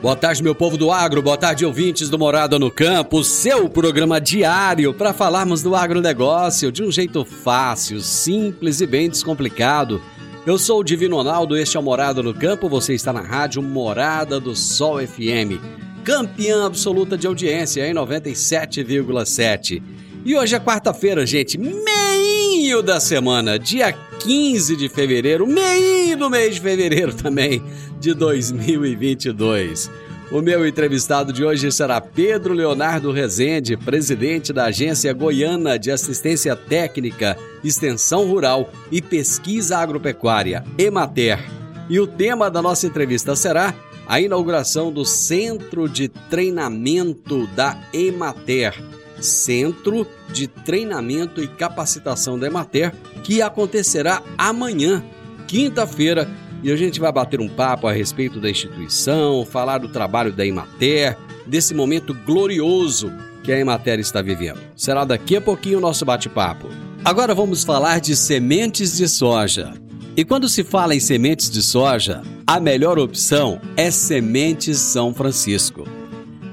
Boa tarde, meu povo do agro, boa tarde, ouvintes do Morada no Campo, seu programa diário para falarmos do agronegócio de um jeito fácil, simples e bem descomplicado. Eu sou o Divino Ronaldo, este é o Morada no Campo, você está na rádio Morada do Sol FM, campeã absoluta de audiência em 97,7. E hoje é quarta-feira, gente, meio da semana, dia 15 de fevereiro, meio do mês de fevereiro também de 2022. O meu entrevistado de hoje será Pedro Leonardo Rezende, presidente da Agência Goiana de Assistência Técnica, Extensão Rural e Pesquisa Agropecuária, EMATER. E o tema da nossa entrevista será a inauguração do Centro de Treinamento da EMATER, Centro de Treinamento e Capacitação da EMATER, que acontecerá amanhã, quinta-feira, e a gente vai bater um papo a respeito da instituição, falar do trabalho da Emater, desse momento glorioso que a Emater está vivendo. Será daqui a pouquinho o nosso bate-papo. Agora vamos falar de sementes de soja. E quando se fala em sementes de soja, a melhor opção é Sementes São Francisco.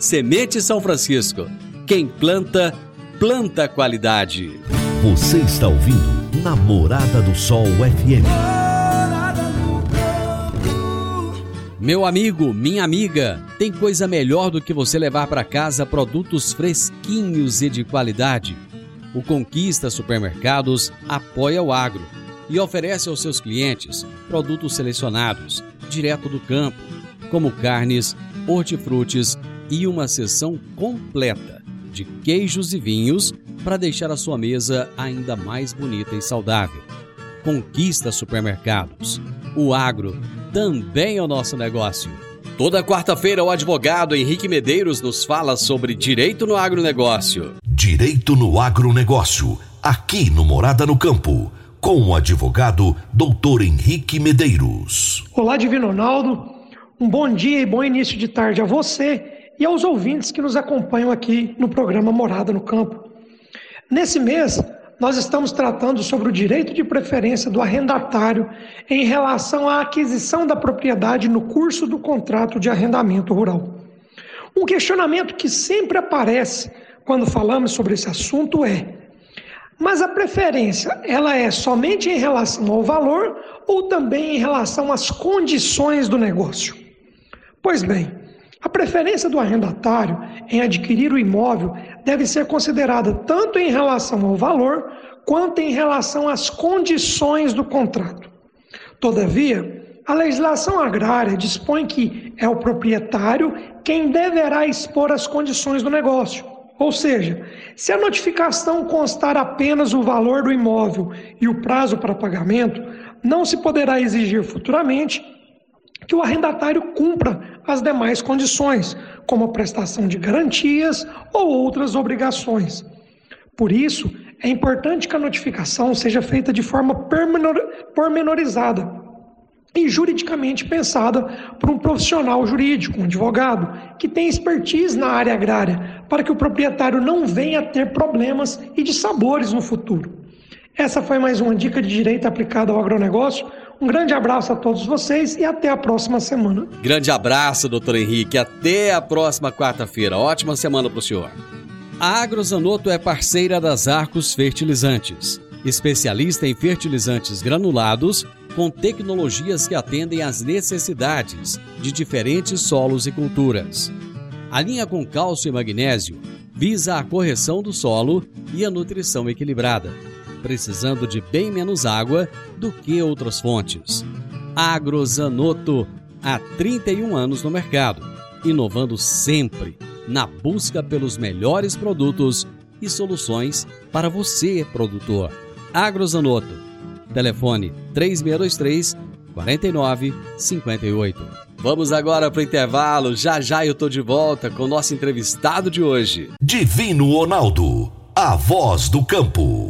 Semente São Francisco. Quem planta, planta qualidade. Você está ouvindo Namorada do Sol FM. Meu amigo, minha amiga, tem coisa melhor do que você levar para casa produtos fresquinhos e de qualidade. O Conquista Supermercados apoia o agro e oferece aos seus clientes produtos selecionados, direto do campo, como carnes, hortifrutis e uma seção completa de queijos e vinhos para deixar a sua mesa ainda mais bonita e saudável. Conquista Supermercados. O agro também é o nosso negócio. Toda quarta-feira, o advogado Henrique Medeiros nos fala sobre direito no agronegócio. Direito no agronegócio, aqui no Morada no Campo, com o advogado Doutor Henrique Medeiros. Olá, Divino Ronaldo. Um bom dia e bom início de tarde a você e aos ouvintes que nos acompanham aqui no programa Morada no Campo. Nesse mês, nós estamos tratando sobre o direito de preferência do arrendatário em relação à aquisição da propriedade no curso do contrato de arrendamento rural. Um questionamento que sempre aparece quando falamos sobre esse assunto é: mas a preferência, ela é somente em relação ao valor ou também em relação às condições do negócio? Pois bem, a preferência do arrendatário em adquirir o imóvel deve ser considerada tanto em relação ao valor quanto em relação às condições do contrato. Todavia, a legislação agrária dispõe que é o proprietário quem deverá expor as condições do negócio. Ou seja, se a notificação constar apenas o valor do imóvel e o prazo para pagamento, não se poderá exigir futuramente que o arrendatário cumpra as demais condições, como a prestação de garantias ou outras obrigações. Por isso, é importante que a notificação seja feita de forma pormenorizada, e juridicamente pensada por um profissional jurídico, um advogado, que tem expertise na área agrária, para que o proprietário não venha a ter problemas e de sabores no futuro. Essa foi mais uma dica de direito aplicada ao agronegócio. Um grande abraço a todos vocês e até a próxima semana. Grande abraço, doutor Henrique. Até a próxima quarta-feira. Ótima semana para o senhor. A Agrozanoto é parceira das Arcos Fertilizantes, especialista em fertilizantes granulados com tecnologias que atendem às necessidades de diferentes solos e culturas. A linha com cálcio e magnésio visa a correção do solo e a nutrição equilibrada precisando de bem menos água do que outras fontes. Agrozanoto, há 31 anos no mercado, inovando sempre na busca pelos melhores produtos e soluções para você, produtor. Agrozanoto, telefone 3623 4958. Vamos agora para o intervalo. Já já eu tô de volta com o nosso entrevistado de hoje. Divino Ronaldo a voz do campo.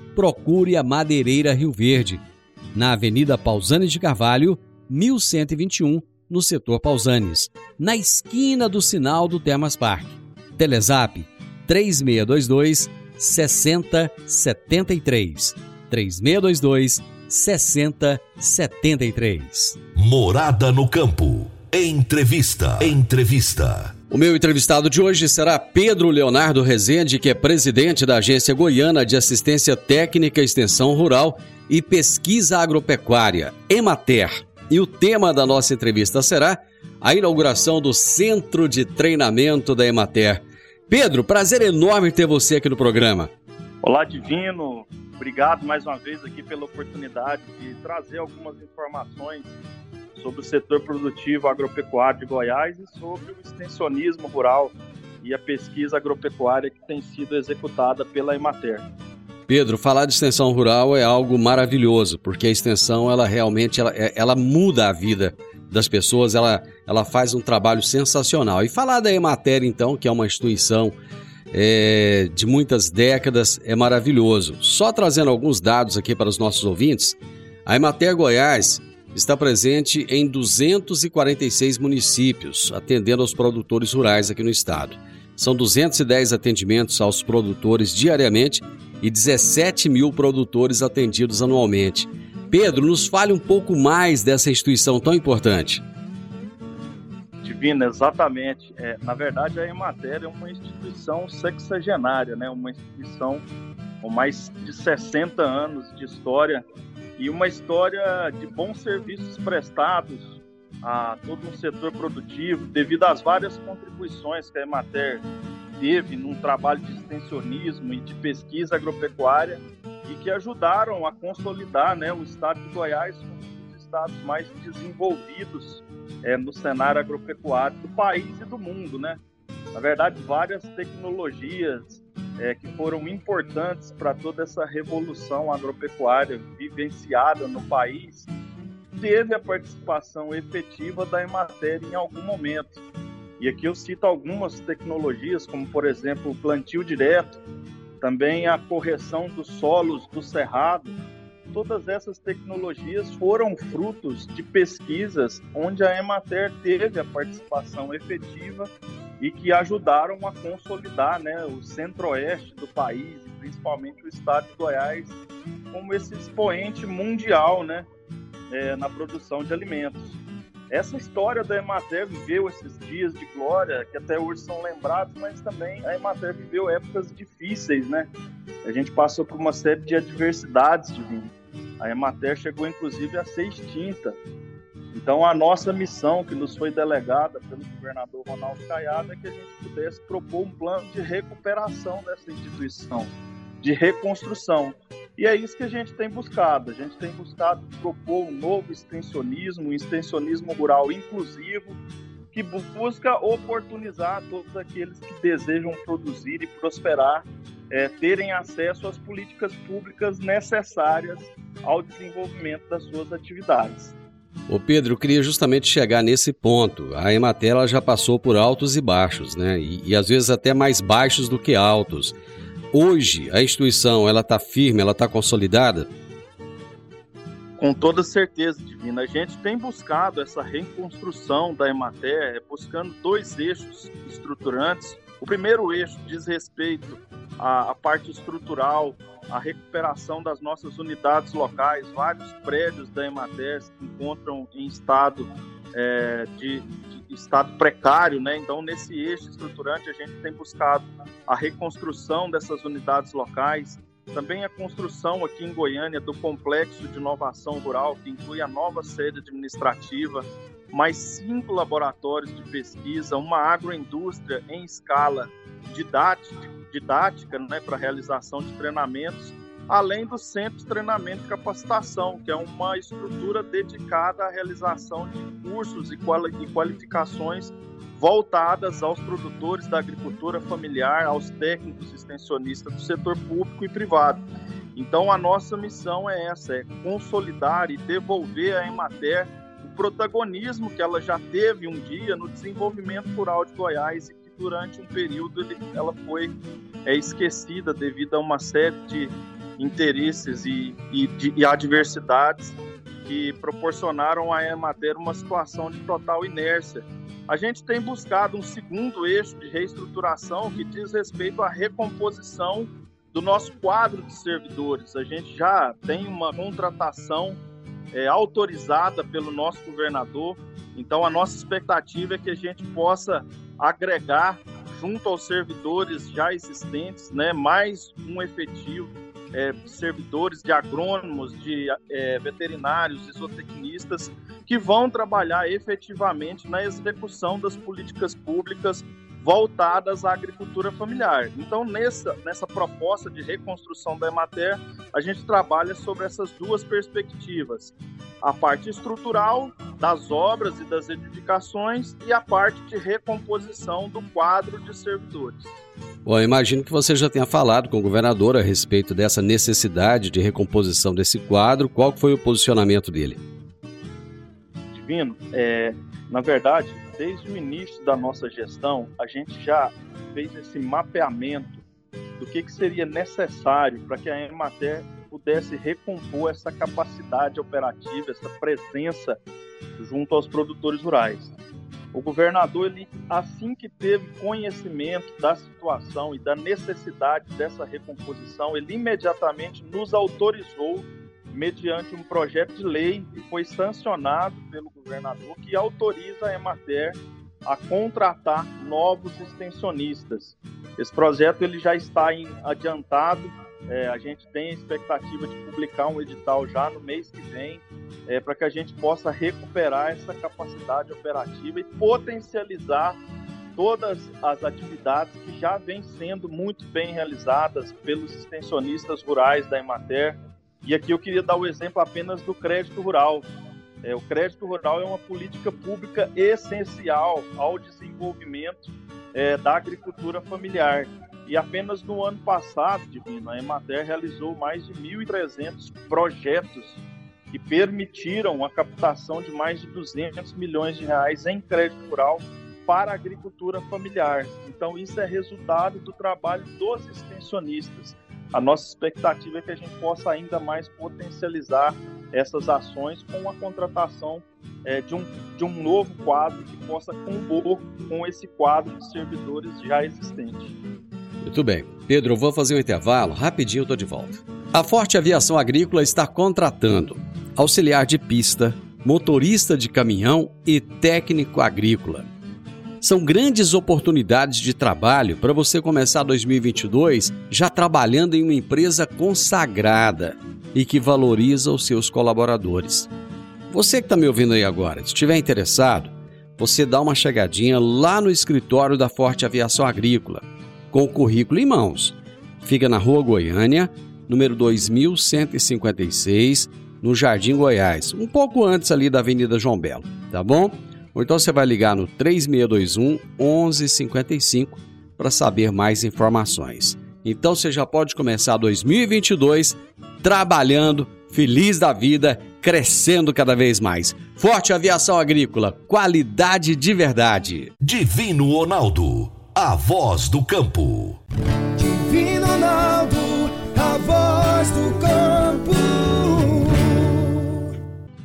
procure a Madeireira Rio Verde, na Avenida Pausanes de Carvalho, 1121, no setor Pausanes, na esquina do sinal do Termas Park. Telezap 3622 6073. 3622 6073. Morada no campo. Entrevista. Entrevista. O meu entrevistado de hoje será Pedro Leonardo Rezende, que é presidente da Agência Goiana de Assistência Técnica, Extensão Rural e Pesquisa Agropecuária, Emater. E o tema da nossa entrevista será a inauguração do Centro de Treinamento da Emater. Pedro, prazer enorme ter você aqui no programa. Olá, Divino. Obrigado mais uma vez aqui pela oportunidade de trazer algumas informações sobre o setor produtivo agropecuário de Goiás e sobre o extensionismo rural e a pesquisa agropecuária que tem sido executada pela Emater. Pedro, falar de extensão rural é algo maravilhoso, porque a extensão ela realmente ela, é, ela muda a vida das pessoas, ela, ela faz um trabalho sensacional. E falar da Emater, então, que é uma instituição é, de muitas décadas, é maravilhoso. Só trazendo alguns dados aqui para os nossos ouvintes, a Emater Goiás está presente em 246 municípios, atendendo aos produtores rurais aqui no estado. São 210 atendimentos aos produtores diariamente e 17 mil produtores atendidos anualmente. Pedro, nos fale um pouco mais dessa instituição tão importante. Divina, exatamente. É, na verdade, a Emater é uma instituição sexagenária, né? uma instituição com mais de 60 anos de história e uma história de bons serviços prestados a todo um setor produtivo, devido às várias contribuições que a Emater teve num trabalho de extensionismo e de pesquisa agropecuária e que ajudaram a consolidar né, o estado de Goiás como um dos estados mais desenvolvidos é, no cenário agropecuário do país e do mundo. Né? Na verdade, várias tecnologias é, que foram importantes para toda essa revolução agropecuária vivenciada no país, teve a participação efetiva da Emater em algum momento. E aqui eu cito algumas tecnologias, como por exemplo o plantio direto, também a correção dos solos do cerrado. Todas essas tecnologias foram frutos de pesquisas onde a Emater teve a participação efetiva e que ajudaram a consolidar né, o centro-oeste do país, principalmente o estado de Goiás, como esse expoente mundial né, é, na produção de alimentos. Essa história da Emater viveu esses dias de glória, que até hoje são lembrados, mas também a Emater viveu épocas difíceis, né? A gente passou por uma série de adversidades de vida. A Emater chegou inclusive a ser extinta então, a nossa missão que nos foi delegada pelo governador Ronaldo Caiado é que a gente pudesse propor um plano de recuperação dessa instituição. de reconstrução. E é isso que a gente tem buscado. A gente tem buscado propor um novo extensionismo, um extensionismo rural inclusivo, que busca oportunizar todos aqueles que desejam produzir e prosperar, é, terem acesso às políticas públicas necessárias ao desenvolvimento das suas atividades. Ô Pedro, eu queria justamente chegar nesse ponto. A Emater já passou por altos e baixos, né? E, e às vezes até mais baixos do que altos. Hoje, a instituição, ela está firme, ela está consolidada? Com toda certeza, Divina. A gente tem buscado essa reconstrução da Emater, buscando dois eixos estruturantes. O primeiro eixo diz respeito à, à parte estrutural, à recuperação das nossas unidades locais. Vários prédios da Emater se encontram em estado é, de, estado precário, né? Então, nesse eixo estruturante, a gente tem buscado a reconstrução dessas unidades locais, também a construção aqui em Goiânia do complexo de inovação rural, que inclui a nova sede administrativa, mais cinco laboratórios de pesquisa, uma agroindústria em escala didática, didática né, para realização de treinamentos além do Centro de Treinamento e Capacitação, que é uma estrutura dedicada à realização de cursos e qualificações voltadas aos produtores da agricultura familiar, aos técnicos extensionistas do setor público e privado. Então, a nossa missão é essa: é consolidar e devolver à Emater o protagonismo que ela já teve um dia no desenvolvimento rural de Goiás e que durante um período ela foi é, esquecida devido a uma série de interesses e, e, de, e adversidades que proporcionaram a Emater uma situação de total inércia. A gente tem buscado um segundo eixo de reestruturação que diz respeito à recomposição do nosso quadro de servidores. A gente já tem uma contratação é, autorizada pelo nosso governador, então a nossa expectativa é que a gente possa agregar junto aos servidores já existentes, né, mais um efetivo é, servidores, de agrônomos, de é, veterinários, zootecnistas, que vão trabalhar efetivamente na execução das políticas públicas voltadas à agricultura familiar. Então, nessa, nessa proposta de reconstrução da Emater, a gente trabalha sobre essas duas perspectivas. A parte estrutural das obras e das edificações e a parte de recomposição do quadro de servidores. Bom, imagino que você já tenha falado com o governador a respeito dessa necessidade de recomposição desse quadro. Qual foi o posicionamento dele? Divino, é, na verdade, desde o início da nossa gestão, a gente já fez esse mapeamento do que, que seria necessário para que a Emater pudesse recompor essa capacidade operativa, essa presença junto aos produtores rurais. O governador, ele, assim que teve conhecimento da situação e da necessidade dessa recomposição, ele imediatamente nos autorizou, mediante um projeto de lei que foi sancionado pelo governador, que autoriza a Emater a contratar novos extensionistas. Esse projeto ele já está em adiantado, é, a gente tem a expectativa de publicar um edital já no mês que vem, é, para que a gente possa recuperar essa capacidade operativa e potencializar todas as atividades que já vêm sendo muito bem realizadas pelos extensionistas rurais da Emater. E aqui eu queria dar o exemplo apenas do crédito rural. É, o crédito rural é uma política pública essencial ao desenvolvimento é, da agricultura familiar. E apenas no ano passado, Divino, a Emater realizou mais de 1.300 projetos que permitiram a captação de mais de 200 milhões de reais em crédito rural para a agricultura familiar. Então, isso é resultado do trabalho dos extensionistas. A nossa expectativa é que a gente possa ainda mais potencializar essas ações com a contratação é, de, um, de um novo quadro que possa compor com esse quadro de servidores já existente. Muito bem. Pedro, vou fazer um intervalo, rapidinho estou de volta. A Forte Aviação Agrícola está contratando auxiliar de pista, motorista de caminhão e técnico agrícola. São grandes oportunidades de trabalho para você começar 2022 já trabalhando em uma empresa consagrada e que valoriza os seus colaboradores. Você que está me ouvindo aí agora, se estiver interessado, você dá uma chegadinha lá no escritório da Forte Aviação Agrícola, com o currículo em mãos Fica na Rua Goiânia, número 2156, no Jardim Goiás, um pouco antes ali da Avenida João Belo, tá bom? Ou então você vai ligar no 3621 1155 para saber mais informações. Então você já pode começar 2022 trabalhando, feliz da vida, crescendo cada vez mais. Forte Aviação Agrícola, qualidade de verdade. Divino Ronaldo, a voz do campo.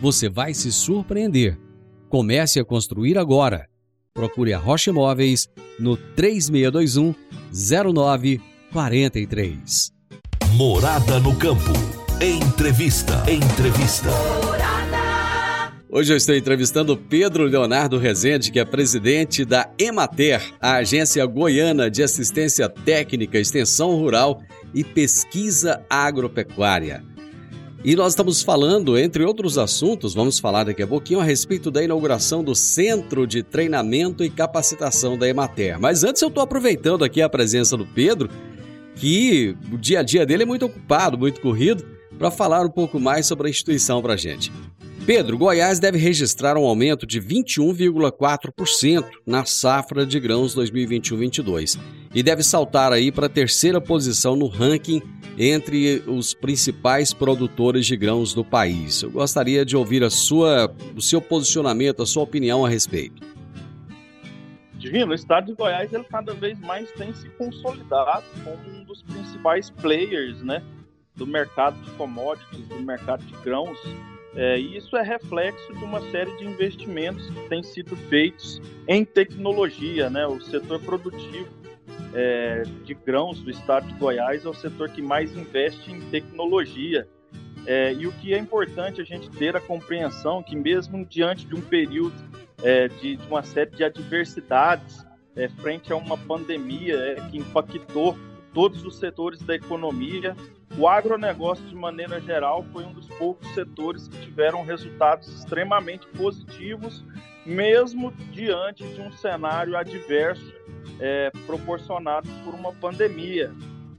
você vai se surpreender. Comece a construir agora. Procure a Rocha Imóveis no 3621 0943. Morada no campo. Entrevista. Entrevista. Hoje eu estou entrevistando Pedro Leonardo Rezende, que é presidente da Emater, a Agência Goiana de Assistência Técnica, Extensão Rural e Pesquisa Agropecuária. E nós estamos falando, entre outros assuntos, vamos falar daqui a pouquinho a respeito da inauguração do Centro de Treinamento e Capacitação da Emater. Mas antes eu estou aproveitando aqui a presença do Pedro, que o dia a dia dele é muito ocupado, muito corrido, para falar um pouco mais sobre a instituição para a gente. Pedro, Goiás deve registrar um aumento de 21,4% na safra de grãos 2021-22 e deve saltar aí para a terceira posição no ranking entre os principais produtores de grãos do país. Eu gostaria de ouvir a sua, o seu posicionamento, a sua opinião a respeito. Divino, o estado de Goiás ele cada vez mais tem se consolidado como um dos principais players né, do mercado de commodities, do mercado de grãos. É, e isso é reflexo de uma série de investimentos que têm sido feitos em tecnologia. Né? O setor produtivo é, de grãos do estado de Goiás é o setor que mais investe em tecnologia. É, e o que é importante a gente ter a compreensão que mesmo diante de um período é, de, de, uma série de adversidades é, frente a uma pandemia é, que impactou todos os setores da economia, o agronegócio de maneira geral foi um dos poucos setores que tiveram resultados extremamente positivos, mesmo diante de um cenário adverso é, proporcionados por uma pandemia.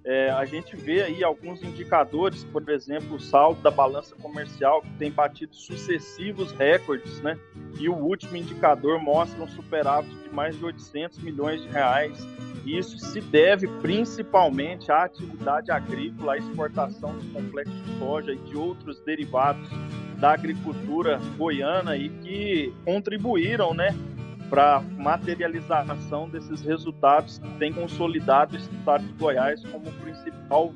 É, a gente vê aí alguns indicadores, por exemplo, o saldo da balança comercial que tem batido sucessivos recordes, né? E o último indicador mostra um superávit de mais de 800 milhões de reais. Isso se deve principalmente à atividade agrícola, à exportação de complexo de soja e de outros derivados da agricultura goiana e que contribuíram, né, para materialização desses resultados que tem consolidado o estado de Goiás como principal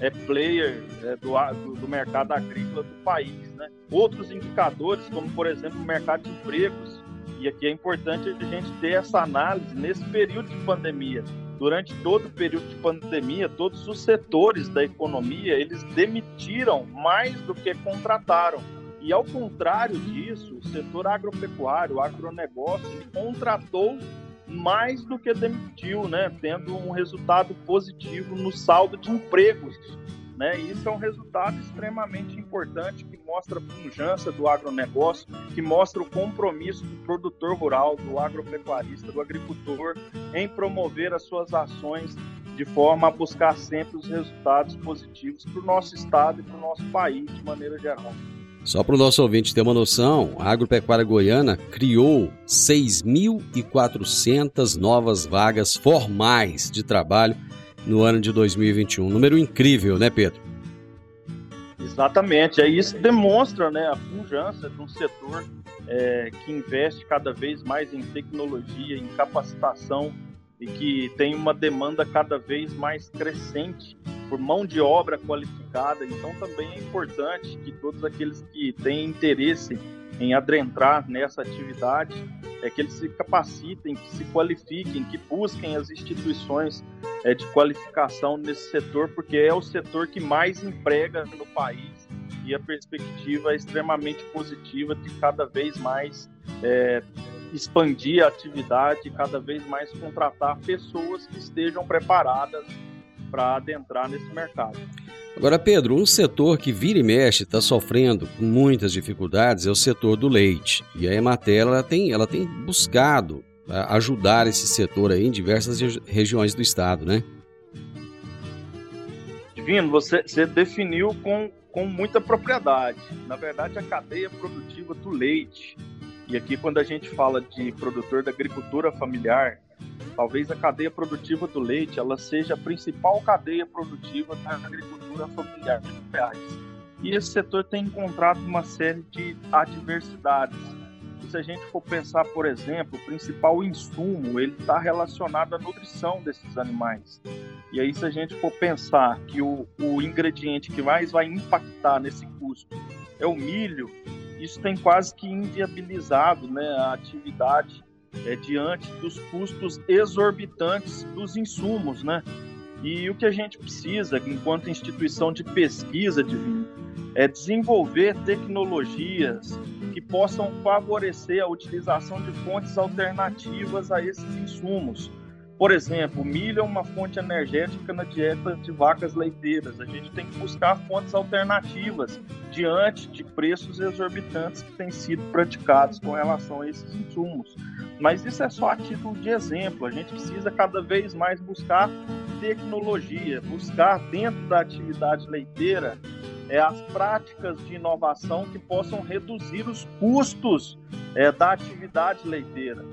é, player é, do, do, mercado agrícola do país. Né? Outros indicadores, como por exemplo o mercado de empregos, e aqui é importante a gente ter essa análise nesse período de pandemia. Durante todo o período de pandemia, todos os setores da economia eles demitiram mais do que contrataram. E ao contrário disso, o setor agropecuário, o agronegócio, contratou mais do que demitiu, né? tendo um resultado positivo no saldo de empregos. Né? Isso é um resultado extremamente importante que mostra a pujança do agronegócio, que mostra o compromisso do produtor rural, do agropecuarista, do agricultor em promover as suas ações de forma a buscar sempre os resultados positivos para o nosso estado e para o nosso país de maneira geral. Só para o nosso ouvinte ter uma noção, a Agropecuária Goiana criou 6.400 novas vagas formais de trabalho no ano de 2021. número incrível, né, Pedro? Exatamente. Aí isso demonstra né, a pujança de um setor é, que investe cada vez mais em tecnologia, em capacitação e que tem uma demanda cada vez mais crescente por mão de obra qualificada. Então, também é importante que todos aqueles que têm interesse em adentrar nessa atividade é que eles se capacitem, que se qualifiquem, que busquem as instituições é, de qualificação nesse setor, porque é o setor que mais emprega no país e a perspectiva é extremamente positiva de cada vez mais é, expandir a atividade, cada vez mais contratar pessoas que estejam preparadas para adentrar nesse mercado. Agora, Pedro, um setor que vira e mexe está sofrendo com muitas dificuldades é o setor do leite. E a Emater ela tem, ela tem buscado ah, ajudar esse setor aí em diversas regiões do estado, né? Divino, você, você definiu com, com muita propriedade. Na verdade, a cadeia produtiva do leite. E aqui, quando a gente fala de produtor da agricultura familiar, talvez a cadeia produtiva do leite ela seja a principal cadeia produtiva da agricultura familiar de Goiás. E esse setor tem encontrado uma série de adversidades. Se a gente for pensar, por exemplo, o principal insumo ele está relacionado à nutrição desses animais. E aí, se a gente for pensar que o, o ingrediente que mais vai impactar nesse custo é o milho, isso tem quase que inviabilizado né, a atividade é, diante dos custos exorbitantes dos insumos, né? E o que a gente precisa, enquanto instituição de pesquisa de é desenvolver tecnologias que possam favorecer a utilização de fontes alternativas a esses insumos. Por exemplo, milho é uma fonte energética na dieta de vacas leiteiras. A gente tem que buscar fontes alternativas diante de preços exorbitantes que têm sido praticados com relação a esses insumos. Mas isso é só a título de exemplo. A gente precisa cada vez mais buscar tecnologia, buscar dentro da atividade leiteira é, as práticas de inovação que possam reduzir os custos é, da atividade leiteira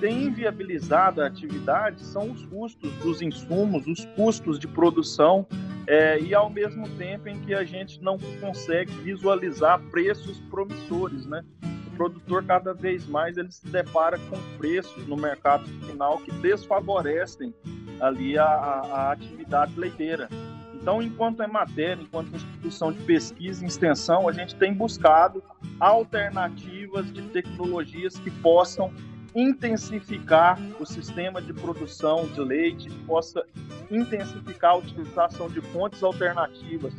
tem inviabilizado a atividade são os custos dos insumos, os custos de produção, é, e ao mesmo tempo em que a gente não consegue visualizar preços promissores, né? O produtor cada vez mais ele se depara com preços no mercado final que desfavorecem ali a, a atividade leiteira. Então, enquanto é matéria, enquanto instituição de pesquisa e extensão, a gente tem buscado alternativas de tecnologias que possam intensificar o sistema de produção de leite, possa intensificar a utilização de fontes alternativas,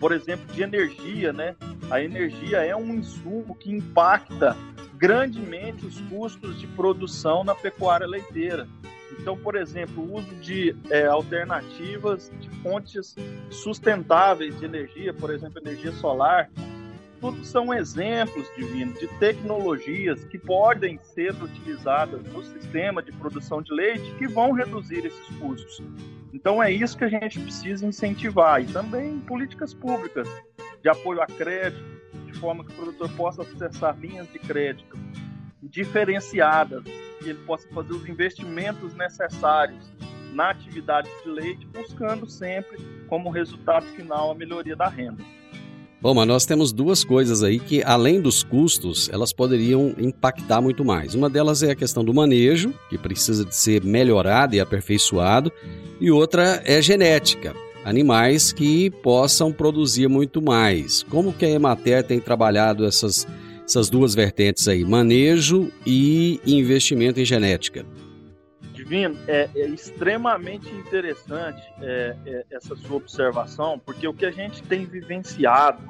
por exemplo, de energia, né? A energia é um insumo que impacta grandemente os custos de produção na pecuária leiteira. Então, por exemplo, o uso de é, alternativas de fontes sustentáveis de energia, por exemplo, energia solar, tudo são exemplos divinos de tecnologias que podem ser utilizadas no sistema de produção de leite que vão reduzir esses custos. Então é isso que a gente precisa incentivar e também políticas públicas de apoio a crédito, de forma que o produtor possa acessar linhas de crédito diferenciadas e ele possa fazer os investimentos necessários na atividade de leite, buscando sempre como resultado final a melhoria da renda. Bom, mas nós temos duas coisas aí que, além dos custos, elas poderiam impactar muito mais. Uma delas é a questão do manejo, que precisa de ser melhorado e aperfeiçoado, e outra é genética, animais que possam produzir muito mais. Como que a Emater tem trabalhado essas, essas duas vertentes aí, manejo e investimento em genética? Divino, é, é extremamente interessante é, é, essa sua observação, porque o que a gente tem vivenciado,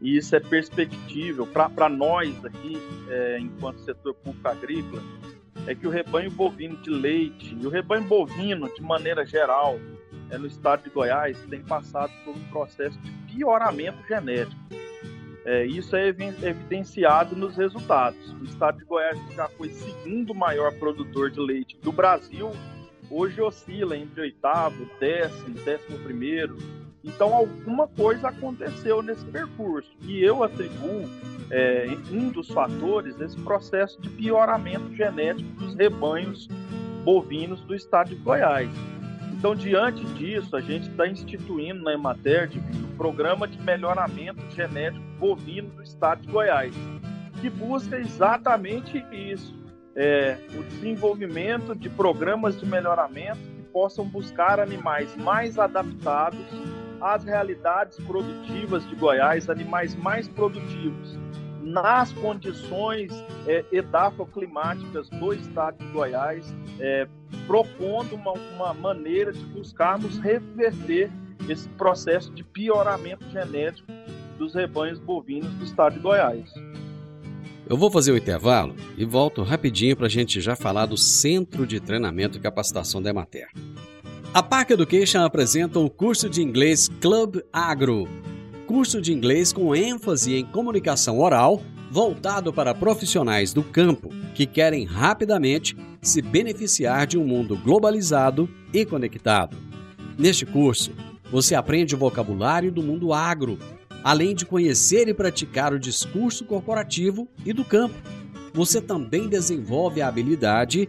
e isso é perspectível para nós aqui, é, enquanto setor público agrícola, é que o rebanho bovino de leite e o rebanho bovino, de maneira geral, é, no estado de Goiás, tem passado por um processo de pioramento genético. É, isso é evidenciado nos resultados. O estado de Goiás já foi segundo maior produtor de leite do Brasil, hoje oscila entre oitavo, décimo, décimo primeiro. Então alguma coisa aconteceu nesse percurso e eu atribuo é, um dos fatores esse processo de pioramento genético dos rebanhos bovinos do estado de Goiás. Então, diante disso, a gente está instituindo na Emater um programa de melhoramento genético bovino do estado de Goiás, que busca exatamente isso, é, o desenvolvimento de programas de melhoramento que possam buscar animais mais adaptados às realidades produtivas de Goiás, animais mais produtivos nas condições é, edafoclimáticas do estado de Goiás, é, propondo uma, uma maneira de buscarmos reverter esse processo de pioramento genético dos rebanhos bovinos do estado de Goiás. Eu vou fazer o intervalo e volto rapidinho para a gente já falar do Centro de Treinamento e Capacitação da Emater. A Park Education apresenta o curso de inglês Club Agro, curso de inglês com ênfase em comunicação oral, voltado para profissionais do campo que querem rapidamente se beneficiar de um mundo globalizado e conectado. Neste curso, você aprende o vocabulário do mundo agro além de conhecer e praticar o discurso corporativo e do campo. Você também desenvolve a habilidade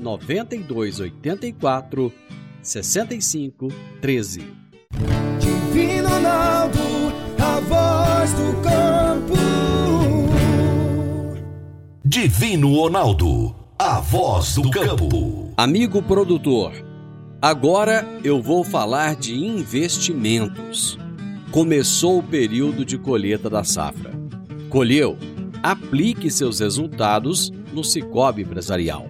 99284 6513 Divino Ronaldo, a voz do campo. Divino Ronaldo, a voz do campo. Amigo produtor, agora eu vou falar de investimentos. Começou o período de colheita da safra. Colheu? Aplique seus resultados no Cicobi Empresarial.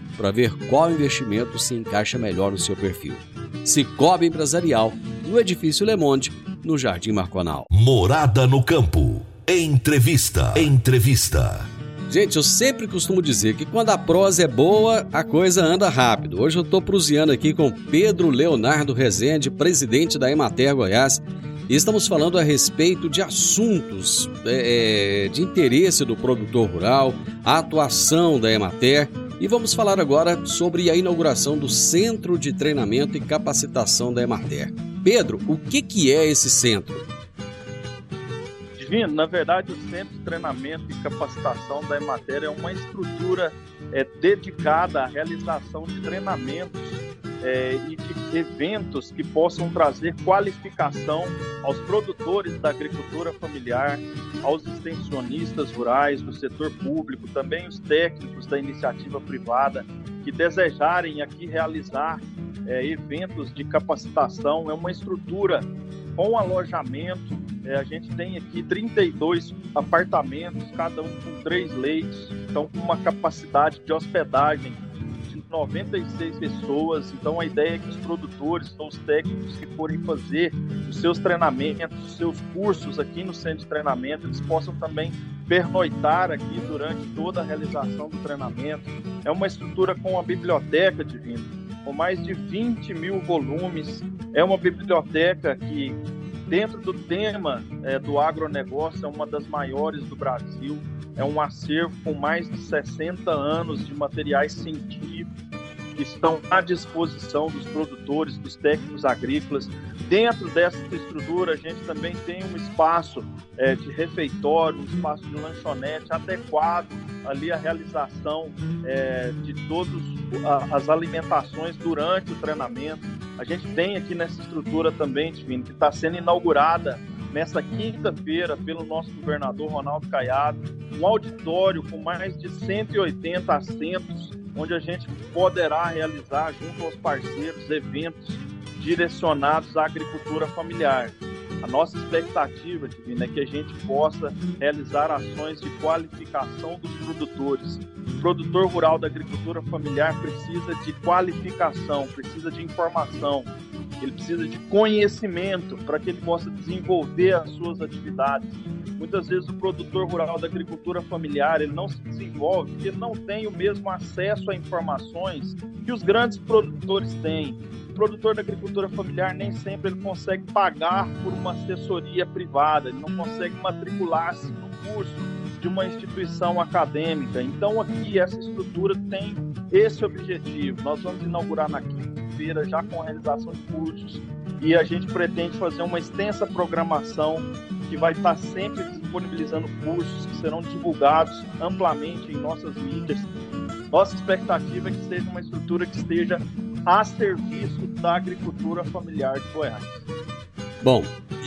para ver qual investimento se encaixa melhor no seu perfil. Cicobi Empresarial, no Edifício Le Monde, no Jardim Marconal. Morada no Campo. Entrevista. Entrevista. Gente, eu sempre costumo dizer que quando a prosa é boa, a coisa anda rápido. Hoje eu estou proseando aqui com Pedro Leonardo Rezende, presidente da Emater Goiás, e estamos falando a respeito de assuntos é, é, de interesse do produtor rural, a atuação da Emater, e vamos falar agora sobre a inauguração do Centro de Treinamento e Capacitação da Emater. Pedro, o que, que é esse centro? Divino, na verdade, o Centro de Treinamento e Capacitação da Emater é uma estrutura é, dedicada à realização de treinamentos é, e de eventos que possam trazer qualificação aos produtores da agricultura familiar, aos extensionistas rurais do setor público, também os técnicos da iniciativa privada que desejarem aqui realizar é, eventos de capacitação. É uma estrutura com alojamento. É, a gente tem aqui 32 apartamentos, cada um com três leitos, então com uma capacidade de hospedagem 96 pessoas. Então a ideia é que os produtores ou os técnicos que forem fazer os seus treinamentos, os seus cursos aqui no centro de treinamento, eles possam também pernoitar aqui durante toda a realização do treinamento. É uma estrutura com uma biblioteca divina com mais de 20 mil volumes. É uma biblioteca que, dentro do tema é, do agronegócio, é uma das maiores do Brasil. É um acervo com mais de 60 anos de materiais científicos que estão à disposição dos produtores, dos técnicos agrícolas. Dentro dessa estrutura, a gente também tem um espaço é, de refeitório, um espaço de lanchonete adequado ali à realização é, de todas as alimentações durante o treinamento. A gente tem aqui nessa estrutura também, Divino, que está sendo inaugurada nessa quinta-feira pelo nosso governador Ronaldo Caiado, um auditório com mais de 180 assentos onde a gente poderá realizar, junto aos parceiros, eventos direcionados à agricultura familiar. A nossa expectativa, Divina, é que a gente possa realizar ações de qualificação dos produtores. O produtor rural da agricultura familiar precisa de qualificação, precisa de informação, ele precisa de conhecimento para que ele possa desenvolver as suas atividades. Muitas vezes o produtor rural da agricultura familiar ele não se desenvolve porque não tem o mesmo acesso a informações que os grandes produtores têm. O produtor da agricultura familiar nem sempre ele consegue pagar por uma assessoria privada, ele não consegue matricular-se no curso de uma instituição acadêmica. Então aqui essa estrutura tem esse objetivo. Nós vamos inaugurar na quinta-feira já com realização de cursos e a gente pretende fazer uma extensa programação que vai estar sempre disponibilizando cursos que serão divulgados amplamente em nossas mídias. Nossa expectativa é que seja uma estrutura que esteja a serviço da agricultura familiar de Goiás. Bom,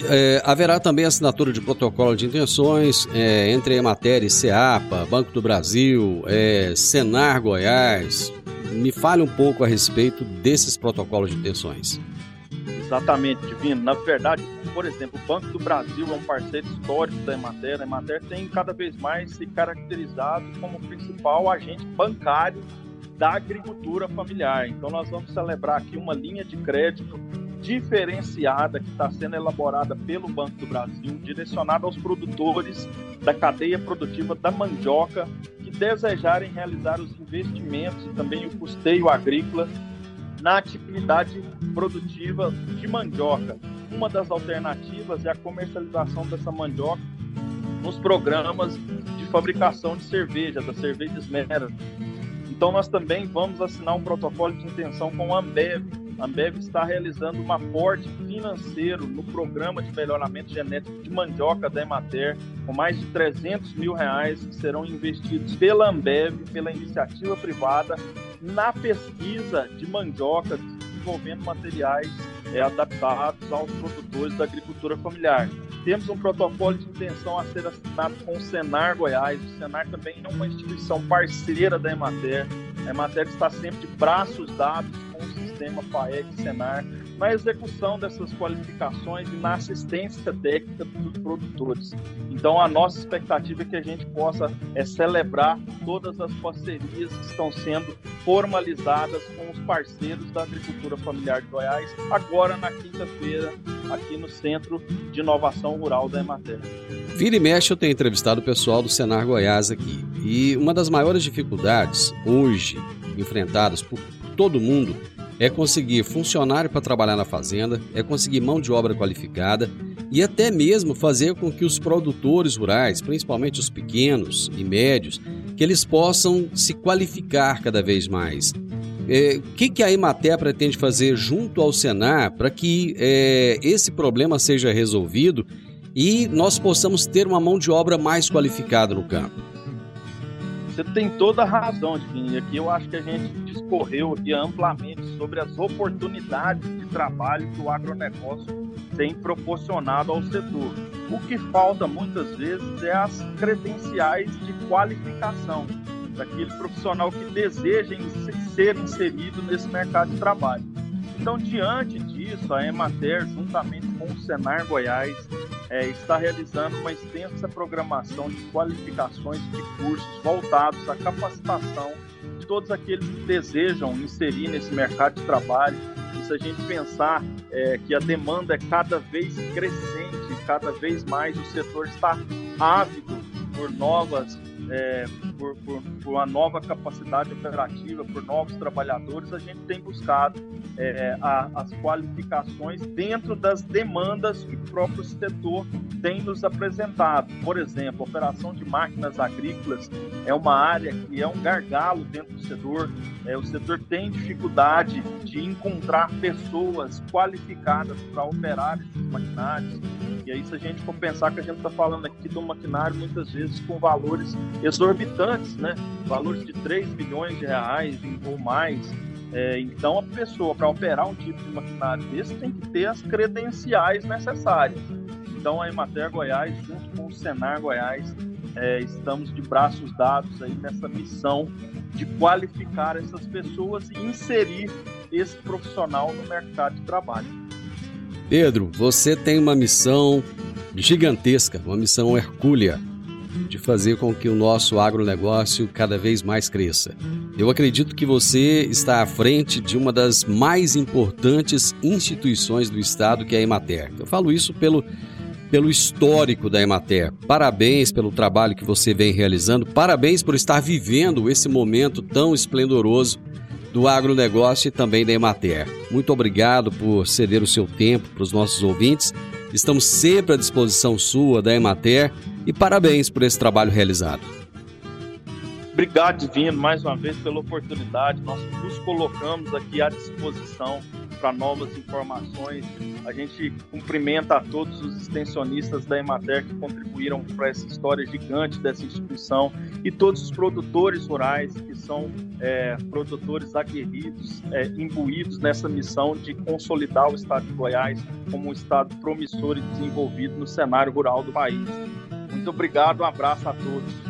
é, haverá também assinatura de protocolo de intenções é, entre a Emater e CEAPA, Banco do Brasil, é, Senar Goiás. Me fale um pouco a respeito desses protocolos de intenções. Exatamente, Divino. Na verdade, por exemplo, o Banco do Brasil é um parceiro histórico da Emater. A Emater tem cada vez mais se caracterizado como principal agente bancário da agricultura familiar. Então, nós vamos celebrar aqui uma linha de crédito diferenciada que está sendo elaborada pelo Banco do Brasil, direcionada aos produtores da cadeia produtiva da mandioca que desejarem realizar os investimentos e também o custeio agrícola na atividade produtiva de mandioca. Uma das alternativas é a comercialização dessa mandioca nos programas de fabricação de cerveja, da cerveja Esmera. Então nós também vamos assinar um protocolo de intenção com a Ambev. A Ambev está realizando um aporte financeiro no programa de melhoramento genético de mandioca da Emater, com mais de 300 mil reais que serão investidos pela Ambev, pela iniciativa privada, na pesquisa de mandioca, desenvolvendo materiais é, adaptados aos produtores da agricultura familiar. Temos um protocolo de intenção a ser assinado com o Senar Goiás. O Senar também é uma instituição parceira da Emater. A Emater está sempre de braços dados com o sistema FAEG-Senar na execução dessas qualificações e na assistência técnica dos produtores. Então, a nossa expectativa é que a gente possa é, celebrar todas as parcerias que estão sendo formalizadas com os parceiros da agricultura familiar de Goiás, agora na quinta-feira, aqui no Centro de Inovação Rural da Emater. Vira e mexe, eu tenho entrevistado o pessoal do Senar Goiás aqui. E uma das maiores dificuldades hoje enfrentadas por todo mundo é conseguir funcionário para trabalhar na fazenda, é conseguir mão de obra qualificada e até mesmo fazer com que os produtores rurais, principalmente os pequenos e médios, que eles possam se qualificar cada vez mais. É, o que, que a Emater pretende fazer junto ao Senar para que é, esse problema seja resolvido e nós possamos ter uma mão de obra mais qualificada no campo? Você tem toda a razão, Divine. Aqui eu acho que a gente discorreu aqui amplamente sobre as oportunidades de trabalho que o agronegócio tem proporcionado ao setor. O que falta muitas vezes é as credenciais de qualificação daquele profissional que deseja ser inserido nesse mercado de trabalho. Então, diante disso, a Emater, juntamente com o Senar Goiás, é, está realizando uma extensa programação de qualificações de cursos voltados à capacitação todos aqueles que desejam inserir nesse mercado de trabalho. E se a gente pensar é, que a demanda é cada vez crescente, cada vez mais o setor está ávido por novas é, por, por, por, uma nova capacidade operativa, por novos trabalhadores, a gente tem buscado é, a, as qualificações dentro das demandas que o próprio setor tem nos apresentado. Por exemplo, operação de máquinas agrícolas é uma área que é um gargalo dentro do setor. É, o setor tem dificuldade de encontrar pessoas qualificadas para operar esses maquinários. E aí, se a gente for pensar que a gente está falando aqui um maquinário muitas vezes com valores exorbitantes, né? Valores de 3 milhões de reais ou mais. É, então, a pessoa, para operar um tipo de maquinário desse, tem que ter as credenciais necessárias. Então, a Emater Goiás, junto com o Senar Goiás, é, estamos de braços dados aí nessa missão de qualificar essas pessoas e inserir esse profissional no mercado de trabalho. Pedro, você tem uma missão gigantesca, uma missão hercúlea de fazer com que o nosso agronegócio cada vez mais cresça. Eu acredito que você está à frente de uma das mais importantes instituições do Estado, que é a Emater. Eu falo isso pelo, pelo histórico da Emater. Parabéns pelo trabalho que você vem realizando, parabéns por estar vivendo esse momento tão esplendoroso do agronegócio e também da Emater. Muito obrigado por ceder o seu tempo para os nossos ouvintes. Estamos sempre à disposição sua, da Emater, e parabéns por esse trabalho realizado. Obrigado, Divino, mais uma vez pela oportunidade. Nós nos colocamos aqui à disposição para novas informações. A gente cumprimenta a todos os extensionistas da Emater que contribuíram para essa história gigante dessa instituição e todos os produtores rurais que são é, produtores aguerridos, é, imbuídos nessa missão de consolidar o estado de Goiás como um estado promissor e desenvolvido no cenário rural do país. Muito obrigado, um abraço a todos.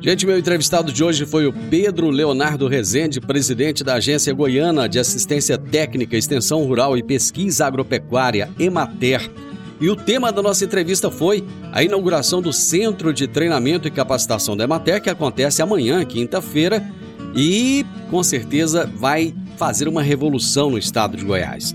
Gente, meu entrevistado de hoje foi o Pedro Leonardo Rezende, presidente da Agência Goiana de Assistência Técnica, Extensão Rural e Pesquisa Agropecuária, EMATER. E o tema da nossa entrevista foi a inauguração do Centro de Treinamento e Capacitação da EMATER, que acontece amanhã, quinta-feira, e com certeza vai fazer uma revolução no estado de Goiás.